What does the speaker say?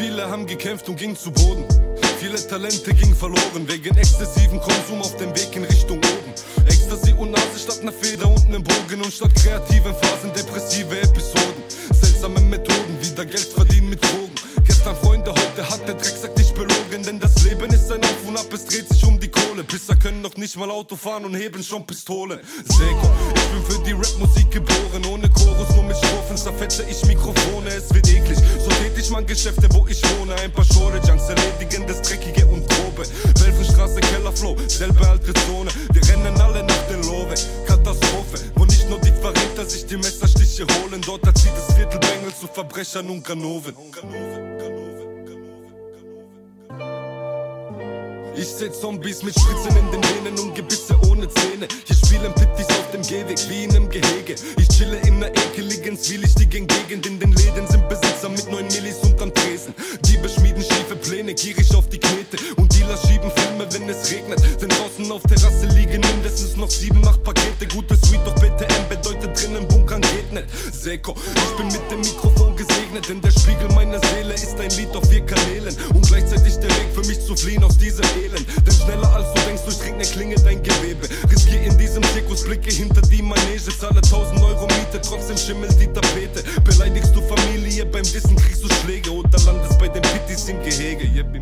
Viele haben gekämpft und gingen zu Boden. Viele Talente gingen verloren wegen exzessiven Konsum auf dem Weg in Richtung oben. Ecstasy und Nase statt ner Feder unten im Bogen und statt kreativen Phasen depressive Episoden. Seltsame Methoden, wieder Geld verdienen mit Drogen. Gestern Freunde, heute hat der Drecksack dich belogen, denn das Leben ist ein Auf und Ab, es dreht sich um die Kohle. Pisser können noch nicht mal Auto fahren und heben schon Pistole. Seko, ich bin für die Rapmusik geboren, ohne Chorus, nur mit Strophen zerfetze ich Mikrofone, es wird eklig. So tätig man Geschäfte, wo ich wohne, ein paar Schore Junks erledigen das Dreckige und Grobe. Welfenstraße, Kellerflow, selbe alte Zone. Wir rennen alle nach den Lore, Katastrophe, wo nicht nur die Verräter sich die Messerstiche holen, dort erzieht das Viertel Bengel zu Verbrechern und Ganoven. Ich seh Zombies mit Spritzen in den Venen und Gebisse ohne Zähne. Hier spielen Pittis auf dem Gehweg wie in einem zwielichtigen Gegend. In den Läden sind Besitzer mit neun Millis unterm Tresen. Diebe schmieden schiefe Pläne, gierig auf die Knete. Und Dealer schieben Filme, wenn es regnet. Denn draußen auf Terrasse liegen mindestens noch sieben, acht Pakete. Gute Suite, doch BTM bedeutet drinnen bunkern geht nicht. Seko, ich bin mit dem Mikrofon gesegnet, denn der Spiegel meiner Seele ist ein Lied auf vier Kanälen. Und gleichzeitig der Weg für mich zu fliehen aus diesem Elend. Denn schneller als du denkst, durchdringt ne Klinge dein Gewebe. Riskier in diesem Zirkus, blicke hinter die Manege, zahle 1000 Euro Miete, trotzdem schimmelt die Tapete. Wissen kriegst du Schläge oder landest bei den Pittis im Gehege. Yep,